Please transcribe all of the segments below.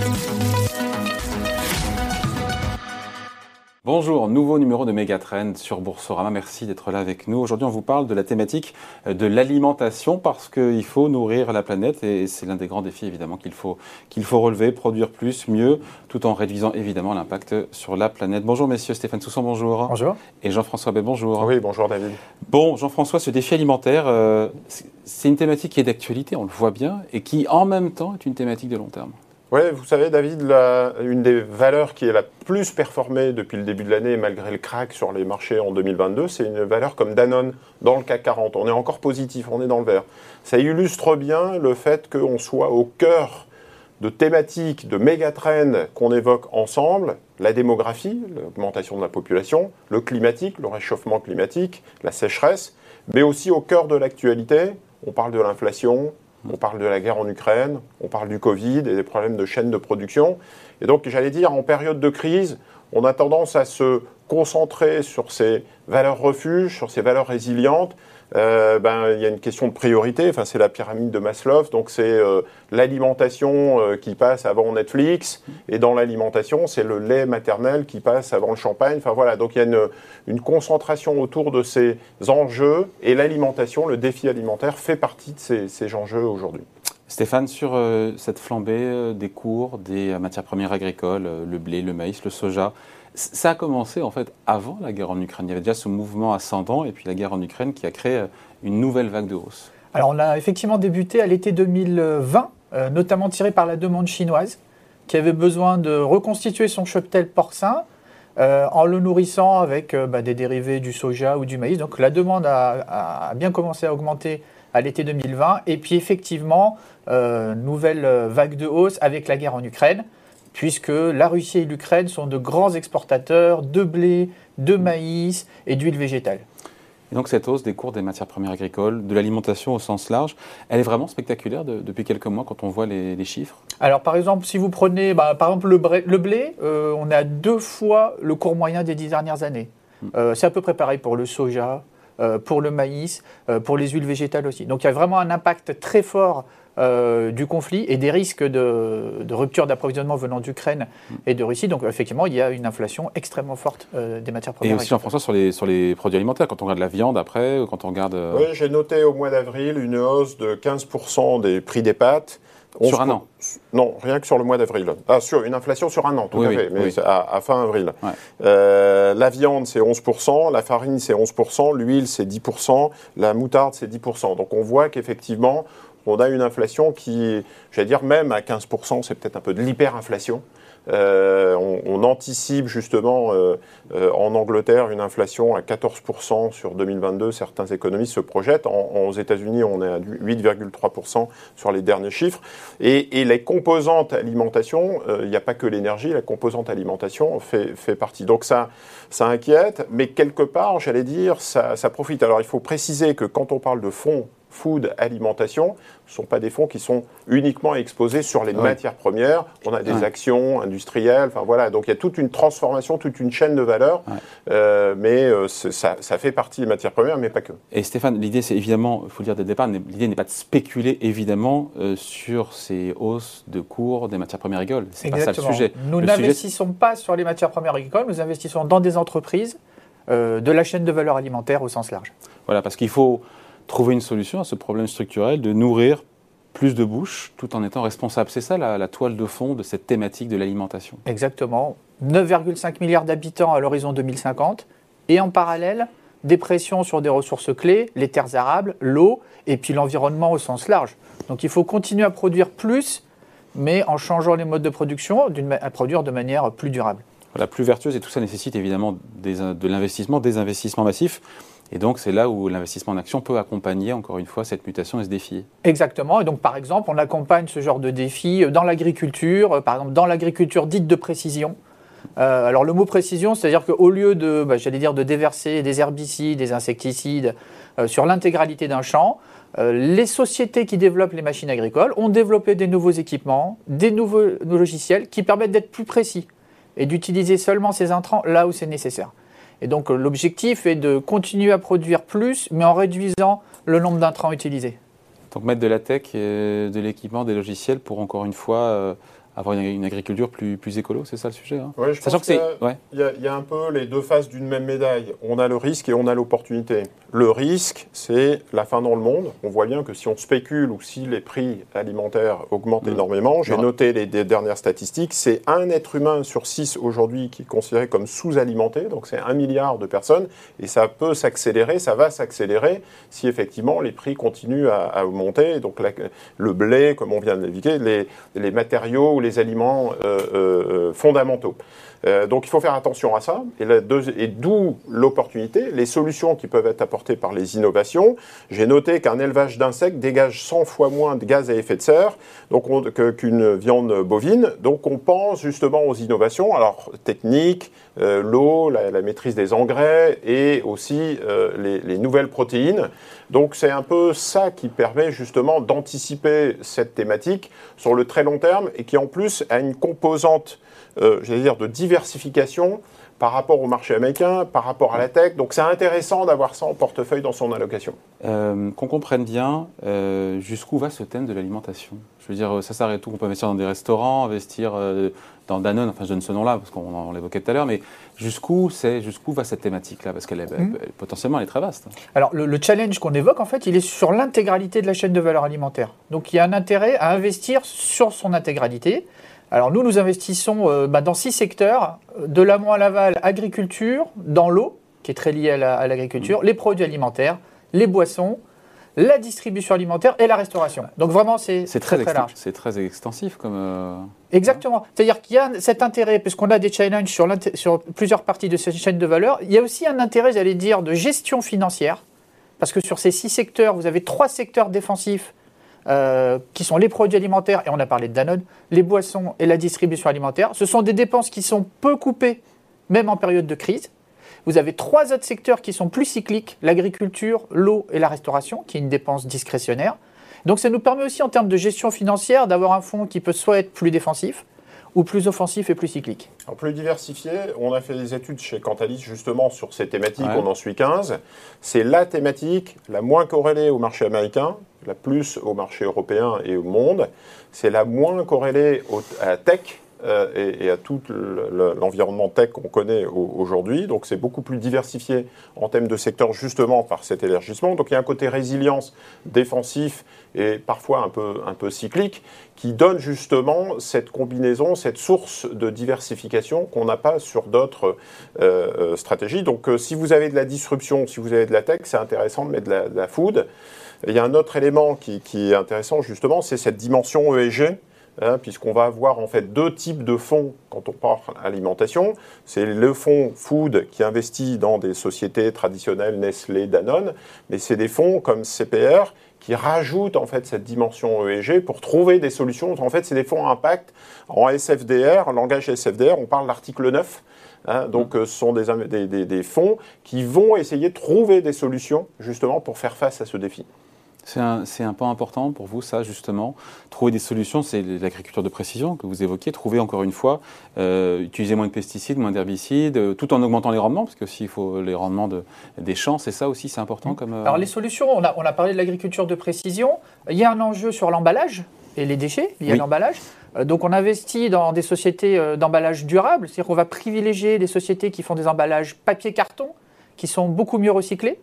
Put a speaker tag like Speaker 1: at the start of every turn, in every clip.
Speaker 1: Thank you. Bonjour, nouveau numéro de Megatrend sur Boursorama. Merci d'être là avec nous. Aujourd'hui, on vous parle de la thématique de l'alimentation parce qu'il faut nourrir la planète et c'est l'un des grands défis évidemment qu'il faut, qu'il faut relever, produire plus, mieux, tout en réduisant évidemment l'impact sur la planète. Bonjour messieurs, Stéphane Sousson, bonjour.
Speaker 2: Bonjour.
Speaker 1: Et Jean-François Bay, bonjour.
Speaker 3: Oui, bonjour David.
Speaker 1: Bon, Jean-François, ce défi alimentaire, euh, c'est une thématique qui est d'actualité, on le voit bien, et qui en même temps est une thématique de long terme.
Speaker 3: Oui, vous savez, David, une des valeurs qui est la plus performée depuis le début de l'année, malgré le crack sur les marchés en 2022, c'est une valeur comme Danone dans le CAC 40. On est encore positif, on est dans le vert. Ça illustre bien le fait qu'on soit au cœur de thématiques, de mégatrends qu'on évoque ensemble, la démographie, l'augmentation de la population, le climatique, le réchauffement climatique, la sécheresse, mais aussi au cœur de l'actualité, on parle de l'inflation, on parle de la guerre en Ukraine, on parle du Covid et des problèmes de chaîne de production. Et donc, j'allais dire, en période de crise, on a tendance à se concentrer sur ces valeurs refuges, sur ces valeurs résilientes, euh, ben, il y a une question de priorité. Enfin, c'est la pyramide de Maslow. Donc, c'est euh, l'alimentation euh, qui passe avant Netflix. Et dans l'alimentation, c'est le lait maternel qui passe avant le champagne. Enfin, voilà. Donc, il y a une, concentration autour de ces enjeux. Et l'alimentation, le défi alimentaire, fait partie de ces enjeux aujourd'hui.
Speaker 1: Stéphane, sur cette flambée des cours des matières premières agricoles, le blé, le maïs, le soja, ça a commencé en fait avant la guerre en Ukraine. Il y avait déjà ce mouvement ascendant et puis la guerre en Ukraine qui a créé euh, une nouvelle vague de hausse.
Speaker 2: Alors on a effectivement débuté à l'été 2020, euh, notamment tiré par la demande chinoise, qui avait besoin de reconstituer son cheptel porcin euh, en le nourrissant avec bah, des dérivés du soja ou du maïs. Donc la demande a, bien commencé à augmenter à l'été 2020. Et puis effectivement, nouvelle vague de hausse avec la guerre en Ukraine puisque la Russie et l'Ukraine sont de grands exportateurs de blé, de maïs et d'huile végétale.
Speaker 1: Et donc cette hausse des cours des matières premières agricoles, de l'alimentation au sens large, elle est vraiment spectaculaire depuis quelques mois quand on voit les, chiffres?
Speaker 2: Alors par exemple, si vous prenez bah, par exemple le, blé, euh, on a deux fois le cours moyen des dix dernières années. Hmm. Euh, c'est à peu près pareil pour le soja, euh, pour le maïs, pour les huiles végétales aussi. Donc il y a vraiment un impact très fort euh, du conflit et des risques de, rupture d'approvisionnement venant d'Ukraine et de Russie. Donc effectivement, il y a une inflation extrêmement forte euh, des matières premières.
Speaker 1: Et aussi, Jean-François, sur les, sur les produits alimentaires, quand on regarde la viande après, quand on regarde... Euh,
Speaker 3: oui, j'ai noté au mois d'avril une hausse de 15% des prix des pâtes.
Speaker 1: Sur un an
Speaker 3: Non, rien que sur le mois d'avril. Ah, sur une inflation sur un an, tout à fait, mais à, fin avril. la viande, c'est 11%, la farine, c'est 11%, l'huile, c'est 10%, la moutarde, c'est 10%. Donc on voit qu'effectivement, on a une inflation qui, j'allais dire même à 15%, c'est peut-être un peu de l'hyperinflation. Euh, on, anticipe justement euh, euh, en Angleterre une inflation à 14% sur 2022. Certains économistes se projettent. En, aux États-Unis, on est à 8,3% sur les derniers chiffres. Et, les composantes alimentation, il n'y a pas que l'énergie, la composante alimentation fait, partie. Donc ça, ça inquiète, mais quelque part, j'allais dire, ça, ça profite. Alors il faut préciser que quand on parle de fonds food, alimentation, ce ne sont pas des fonds qui sont uniquement exposés sur les matières premières. On a des actions industrielles, enfin voilà. Donc il y a toute une transformation, toute une chaîne de valeur, euh, mais euh, ça, fait partie des matières premières, mais pas que.
Speaker 1: Et Stéphane, l'idée, c'est évidemment, il faut le dire dès le départ, l'idée n'est pas de spéculer évidemment euh, sur ces hausses de cours des matières premières agricoles.
Speaker 2: C'est pas ça le sujet. Nous n'investissons pas sur les matières premières agricoles, nous investissons dans des entreprises de la chaîne de valeur alimentaire au sens large.
Speaker 1: Voilà, parce qu'il faut trouver une solution à ce problème structurel de nourrir plus de bouches tout en étant responsable. C'est ça la, toile de fond de cette thématique de l'alimentation.
Speaker 2: Exactement. 9,5 milliards d'habitants à l'horizon 2050 et en parallèle des pressions sur des ressources clés, les terres arables, l'eau et puis l'environnement au sens large. Donc il faut continuer à produire plus, mais en changeant les modes de production, à produire de manière plus durable.
Speaker 1: La plus vertueuse et tout ça nécessite évidemment de l'investissement, des investissements massifs. Et donc, c'est là où l'investissement en action peut accompagner, encore une fois, cette mutation et ce défi.
Speaker 2: Exactement. Et donc, par exemple, on accompagne ce genre de défi dans l'agriculture, euh, par exemple, dans l'agriculture dite de précision. Euh, alors, le mot précision, c'est-à-dire qu'au lieu de, bah, j'allais dire, de déverser des herbicides, des insecticides euh, sur l'intégralité d'un champ, les sociétés qui développent les machines agricoles ont développé des nouveaux équipements, des nouveaux logiciels qui permettent d'être plus précis et d'utiliser seulement ces intrants là où c'est nécessaire. Et donc l'objectif est de continuer à produire plus, mais en réduisant le nombre d'intrants utilisés.
Speaker 1: Donc mettre de la tech, de l'équipement, des logiciels pour encore une fois avoir une, agriculture plus, plus écolo, c'est ça le sujet hein?
Speaker 3: Je pense qu'il y, y, a un peu les deux faces d'une même médaille. On a le risque et on a l'opportunité. Le risque, c'est la fin dans le monde. On voit bien que si on spécule ou si les prix alimentaires augmentent mm. énormément, j'ai noté les, dernières statistiques, c'est un être humain sur six aujourd'hui qui est considéré comme sous-alimenté, donc c'est un milliard de personnes, et ça peut s'accélérer, ça va s'accélérer si effectivement les prix continuent à, augmenter. Donc le blé, comme on vient de l'éviter, les, les matériaux ou les aliments euh, euh, fondamentaux. Euh, donc il faut faire attention à ça, et, d'où l'opportunité, les solutions qui peuvent être apportées par les innovations. J'ai noté qu'un élevage d'insectes dégage 100 fois moins de gaz à effet de serre qu'une viande bovine. Donc on pense justement aux innovations, alors techniques, l'eau, la, maîtrise des engrais et aussi les, les, nouvelles protéines. Donc c'est un peu ça qui permet justement d'anticiper cette thématique sur le très long terme et qui en plus a une composante, euh, j'allais dire, de diversification par rapport au marché américain, par rapport à la tech. Donc c'est intéressant d'avoir ça en portefeuille dans son allocation.
Speaker 1: Euh, qu'on comprenne bien euh, jusqu'où va ce thème de l'alimentation. Je veux dire, ça s'arrête où? On peut investir dans des restaurants, investir euh, dans Danone, enfin je donne ce nom-là parce qu'on l'évoquait tout à l'heure, mais jusqu'où c'est, jusqu'où va cette thématique-là? Parce qu'elle est mmh. potentiellement elle est très vaste.
Speaker 2: Alors le, le challenge qu'on évoque en fait, il est sur l'intégralité de la chaîne de valeur alimentaire. Donc il y a un intérêt à investir sur son intégralité. Alors nous, nous investissons euh, bah, dans six secteurs, de l'amont à l'aval, agriculture, dans l'eau, qui est très liée à l'agriculture, les produits alimentaires, les boissons, la distribution alimentaire et la restauration. Donc vraiment, c'est très, très, large.
Speaker 1: C'est très extensif comme... Euh,
Speaker 2: Exactement. C'est-à-dire qu'il y a cet intérêt, puisqu'on a des challenges sur, sur plusieurs parties de cette chaîne de valeur, il y a aussi un intérêt, j'allais dire, de gestion financière, parce que sur ces six secteurs, vous avez trois secteurs défensifs euh, qui sont les produits alimentaires, et on a parlé de Danone, les boissons et la distribution alimentaire. Ce sont des dépenses qui sont peu coupées, même en période de crise. Vous avez trois autres secteurs qui sont plus cycliques, l'agriculture, l'eau et la restauration, qui est une dépense discrétionnaire. Donc ça nous permet aussi en termes de gestion financière d'avoir un fonds qui peut soit être plus défensif, ou plus offensif et plus cyclique
Speaker 3: plus diversifié, on a fait des études chez Cantalis justement sur ces thématiques, on en suit 15. C'est la thématique la moins corrélée au marché américain, la plus au marché européen et au monde. C'est la moins corrélée à la tech, euh, et, à tout l'environnement tech qu'on connaît aujourd'hui. Donc c'est beaucoup plus diversifié en termes de secteur justement par cet élargissement. Donc il y a un côté résilience défensif et parfois un peu, un peu cyclique qui donne justement cette combinaison, cette source de diversification qu'on n'a pas sur d'autres euh, euh, stratégies. Donc si vous avez de la disruption, si vous avez de la tech, c'est intéressant de mettre de la, de food. Il y a un autre élément qui, qui est intéressant justement, c'est cette dimension ESG Hein, puisqu'on va avoir en fait deux types de fonds quand on parle alimentation. C'est le fonds food qui investit dans des sociétés traditionnelles, Nestlé, Danone, mais c'est des fonds comme CPR qui rajoutent en fait cette dimension ESG pour trouver des solutions. En fait, c'est des fonds à impact en SFDR, en langage SFDR, on parle de l'article 9. Hein, donc, euh, ce sont des, des, des fonds qui vont essayer de trouver des solutions justement pour faire face à ce défi.
Speaker 1: C'est un, un, point important pour vous, ça, justement. Trouver des solutions, c'est l'agriculture de précision que vous évoquiez. Trouver, encore une fois, euh, utiliser moins de pesticides, moins d'herbicides, euh, tout en augmentant les rendements, parce que il faut les rendements de, des champs, c'est ça aussi, c'est important. Comme,
Speaker 2: euh, Alors, les solutions, on a, on a parlé de l'agriculture de précision. Il y a un enjeu sur l'emballage et les déchets liés à l'emballage. Donc, on investit dans des sociétés d'emballage durable, c'est-à-dire qu'on va privilégier des sociétés qui font des emballages papier-carton, qui sont beaucoup mieux recyclés.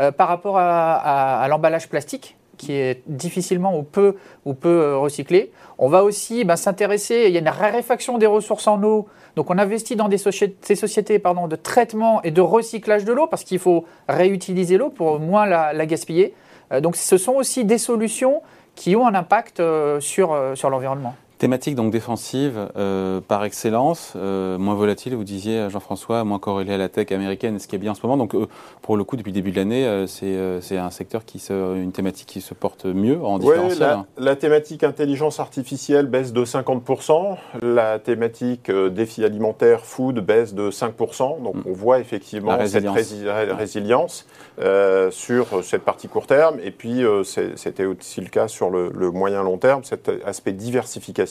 Speaker 2: Euh, par rapport à, l'emballage plastique qui est difficilement ou peu, ou peu euh, recyclé. On va aussi bah, s'intéresser, il y a une raréfaction des ressources en eau, donc on investit dans des ces sociétés de traitement et de recyclage de l'eau parce qu'il faut réutiliser l'eau pour moins la, gaspiller. Euh, donc ce sont aussi des solutions qui ont un impact sur, sur l'environnement.
Speaker 1: Thématique donc défensive euh, par excellence, euh, moins volatile, vous disiez Jean-François, moins corrélée à la tech américaine, ce qui est bien en ce moment. Donc euh, pour le coup, depuis le début de l'année, c'est un secteur qui se, une thématique qui se porte mieux en différentiel.
Speaker 3: La, la, thématique intelligence artificielle baisse de 50%, la thématique défi alimentaire food baisse de 5%. Donc mm. on voit effectivement cette résilience sur cette partie court terme. Et puis c'était aussi le cas sur le, le moyen long terme, cet aspect diversification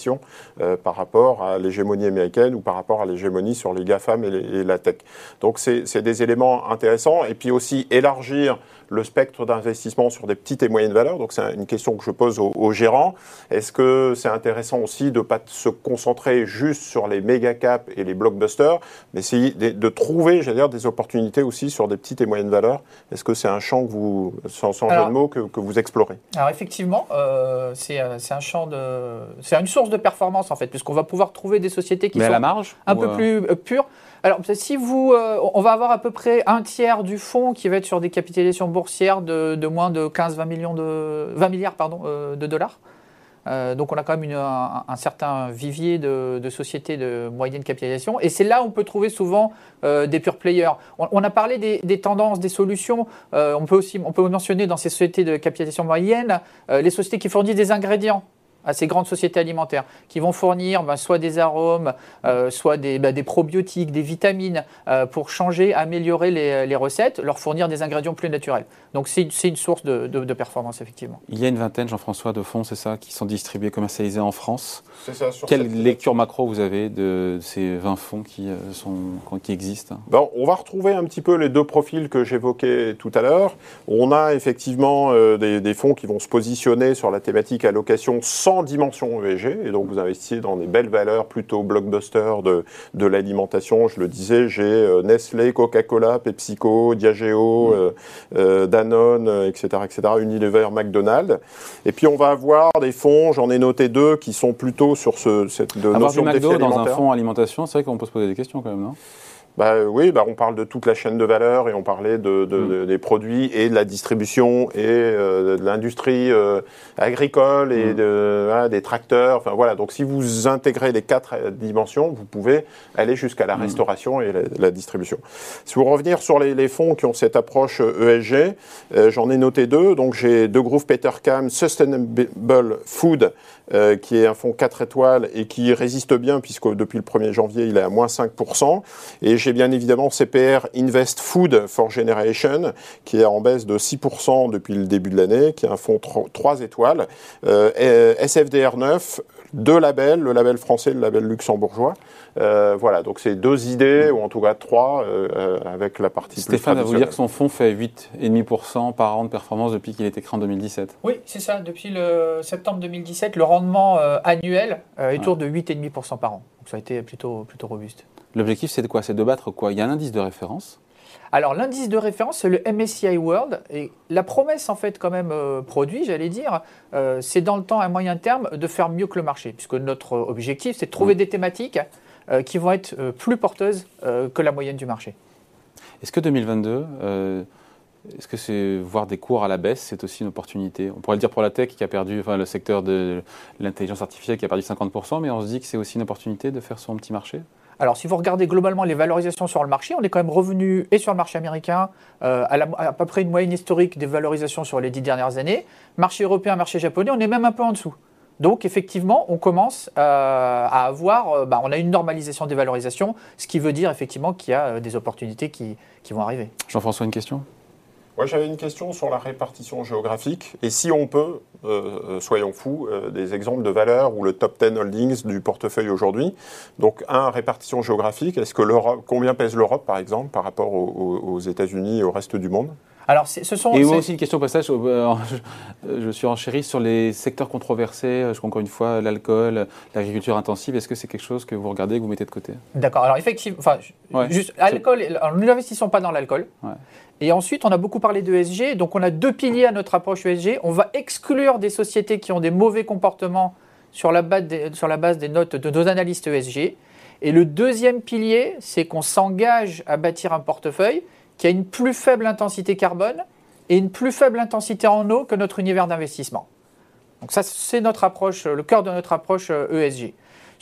Speaker 3: euh, par rapport à l'hégémonie américaine ou par rapport à l'hégémonie sur les GAFAM et, et la tech. Donc c'est des éléments intéressants. Et puis aussi élargir le spectre d'investissement sur des petites et moyennes valeurs. Donc c'est une question que je pose aux, gérants. Est-ce que c'est intéressant aussi de ne pas se concentrer juste sur les méga caps et les blockbusters, mais essayer de, trouver, j'allais dire, des opportunités aussi sur des petites et moyennes valeurs? Est-ce que c'est un champ que vous, sans, jeu de mots, que, vous explorez?
Speaker 2: Alors effectivement, euh, c'est un champ de, c'est une source de performance en fait, puisqu'on va pouvoir trouver des sociétés qui sont
Speaker 1: la marge,
Speaker 2: un peu plus pures. Alors, si vous, euh, on va avoir à peu près un tiers du fonds qui va être sur des capitalisations boursières de, moins de 15-20 millions de 20 milliards euh, de dollars. Euh, donc on a quand même un, certain vivier de, sociétés de moyenne capitalisation. Et c'est là où on peut trouver souvent des pure players. On, a parlé des, tendances, des solutions. on peut aussi on peut mentionner dans ces sociétés de capitalisation moyenne les sociétés qui fournissent des ingrédients à ces grandes sociétés alimentaires qui vont fournir ben, soit des arômes, euh, soit des, ben, des, probiotiques, des vitamines euh, pour changer, améliorer les, les, recettes, leur fournir des ingrédients plus naturels. Donc c'est une source de, de, performance effectivement.
Speaker 1: Il y a une vingtaine, Jean-François, de fonds, c'est ça, qui sont distribués, commercialisés en France?
Speaker 3: C'est ça.
Speaker 1: Quelle lecture macro vous avez de ces 20 fonds qui, euh, sont, qui existent?
Speaker 3: Ben, On va retrouver un petit peu les deux profils que j'évoquais tout à l'heure. On a effectivement des, des fonds qui vont se positionner sur la thématique allocation sans dimension ESG, et donc vous investissez dans des belles valeurs plutôt blockbuster de, de l'alimentation. Je le disais, j'ai euh, Nestlé, Coca-Cola, PepsiCo, Diageo, mm. euh, euh, Danone, etc., etc., Unilever, McDonald's. Et puis on va avoir des fonds, j'en ai noté deux, qui sont plutôt sur ce, cette
Speaker 1: de Avoir notion du McDo dans un fonds alimentation, c'est vrai qu'on peut se poser des questions quand même, non?
Speaker 3: Bah, oui, bah, on parle de toute la chaîne de valeur et on parlait de, mm. des produits et de la distribution et euh, de l'industrie euh, agricole et mm. de, des tracteurs. Enfin voilà. Donc si vous intégrez les quatre euh, dimensions, vous pouvez aller jusqu'à la mm. restauration et la, distribution. Si vous revenir sur les, les, fonds qui ont cette approche ESG, e j'en ai noté deux. Donc j'ai deux groupes Petercam Sustainable Food euh, qui est un fonds 4 étoiles et qui résiste bien puisque depuis le 1er janvier, il est à moins 5%. Et j'ai bien évidemment CPR Invest Food for Generation qui est en baisse de 6% depuis le début de l'année, qui est un fonds 3 étoiles. Euh, SFDR 9, deux labels, le label français et le label luxembourgeois. Euh, voilà, donc c'est deux idées, ou en tout cas trois, euh, avec la partie
Speaker 1: Stéphane va vous dire que son fonds fait 8,5% par an de performance depuis qu'il été créé en 2017.
Speaker 2: Oui, c'est ça. Depuis le septembre 2017, le rendement euh, annuel est autour de 8,5% par an. Donc ça a été plutôt, plutôt robuste.
Speaker 1: L'objectif, c'est de quoi? C'est de battre quoi? Il y a un indice de référence
Speaker 2: alors l'indice de référence, c'est le MSCI World. Et la promesse, en fait, quand même, euh, produit, j'allais dire, euh, c'est dans le temps, à moyen terme, de faire mieux que le marché. Puisque notre objectif, c'est de trouver mm. des thématiques euh, qui vont être plus porteuses que la moyenne du marché.
Speaker 1: Est-ce que 2022... Est-ce que c'est voir des cours à la baisse, c'est aussi une opportunité? On pourrait le dire pour la tech qui a perdu, enfin le secteur de l'intelligence artificielle qui a perdu 50%, mais on se dit que c'est aussi une opportunité de faire son petit marché?
Speaker 2: Alors, si vous regardez globalement les valorisations sur le marché, on est quand même revenu, et sur le marché américain, euh, à, à, peu près une moyenne historique des valorisations sur les dix dernières années. Marché européen, marché japonais, on est même un peu en dessous. Donc, effectivement, on commence euh, à avoir, euh, bah, on a une normalisation des valorisations, ce qui veut dire effectivement qu'il y a des opportunités qui vont arriver.
Speaker 1: Jean-François, une question?
Speaker 3: Moi, j'avais une question sur la répartition géographique. Et si on peut, euh, euh, soyons fous, euh, des exemples de valeurs ou le top 10 holdings du portefeuille aujourd'hui. Donc, un, répartition géographique. Est-ce que l'Europe, combien pèse l'Europe, par exemple, par rapport aux, États-Unis et au reste du monde?
Speaker 2: Alors, ce sont,
Speaker 1: et aussi une question au passage, je, suis enchéri sur les secteurs controversés, je encore une fois l'alcool, l'agriculture intensive, est-ce que c'est quelque chose que vous regardez, que vous mettez de côté?
Speaker 2: D'accord, alors effectivement, enfin, juste, l'alcool, nous n'investissons pas dans l'alcool, ouais. Et ensuite, on a beaucoup parlé d'ESG. Donc, on a deux piliers à notre approche ESG. On va exclure des sociétés qui ont des mauvais comportements sur la base des, notes de nos analystes ESG. Et le deuxième pilier, c'est qu'on s'engage à bâtir un portefeuille qui a une plus faible intensité carbone et une plus faible intensité en eau que notre univers d'investissement. Donc ça, c'est notre approche, le cœur de notre approche ESG.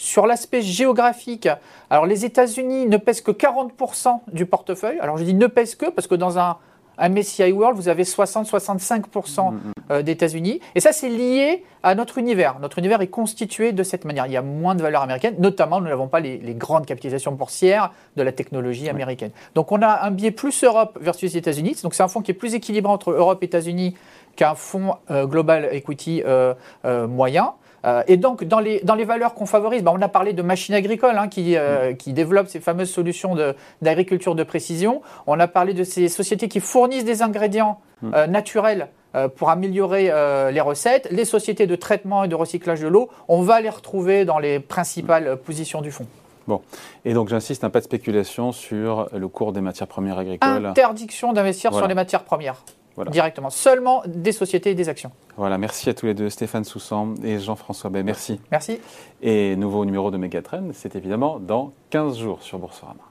Speaker 2: Sur l'aspect géographique, alors les États-Unis ne pèsent que 40% du portefeuille. Alors je dis ne pèsent que parce que dans un, un MSCI World, vous avez 60-65% mm, mm. euh, d'États-Unis. Et ça, c'est lié à notre univers. Notre univers est constitué de cette manière. Il y a moins de valeurs américaines, notamment nous n'avons pas les, grandes capitalisations boursières de la technologie américaine. Donc on a un biais plus Europe versus États-Unis. Donc c'est un fonds qui est plus équilibré entre Europe et États-Unis qu'un fonds euh, global equity euh, moyen. Euh, et donc, dans les, dans les valeurs qu'on favorise, bah, on a parlé de machines agricoles hein, qui, euh, qui développent ces fameuses solutions d'agriculture de, précision. On a parlé de ces sociétés qui fournissent des ingrédients
Speaker 1: Mm.
Speaker 2: euh, naturels pour améliorer les recettes. Les sociétés de traitement et de recyclage de l'eau, on va les retrouver dans les principales euh, positions du fonds.
Speaker 1: Et donc j'insiste, un pas de spéculation sur le cours des matières premières agricoles.
Speaker 2: Interdiction d'investir
Speaker 1: Voilà.
Speaker 2: sur les matières premières.
Speaker 1: Voilà.
Speaker 2: Directement. Seulement des sociétés et des actions.
Speaker 1: Voilà, merci à tous les deux, Stéphane Soussan et Jean-François Bay. Merci.
Speaker 2: Merci.
Speaker 1: Et nouveau numéro de Megatrend, c'est évidemment dans 15 jours sur Boursorama.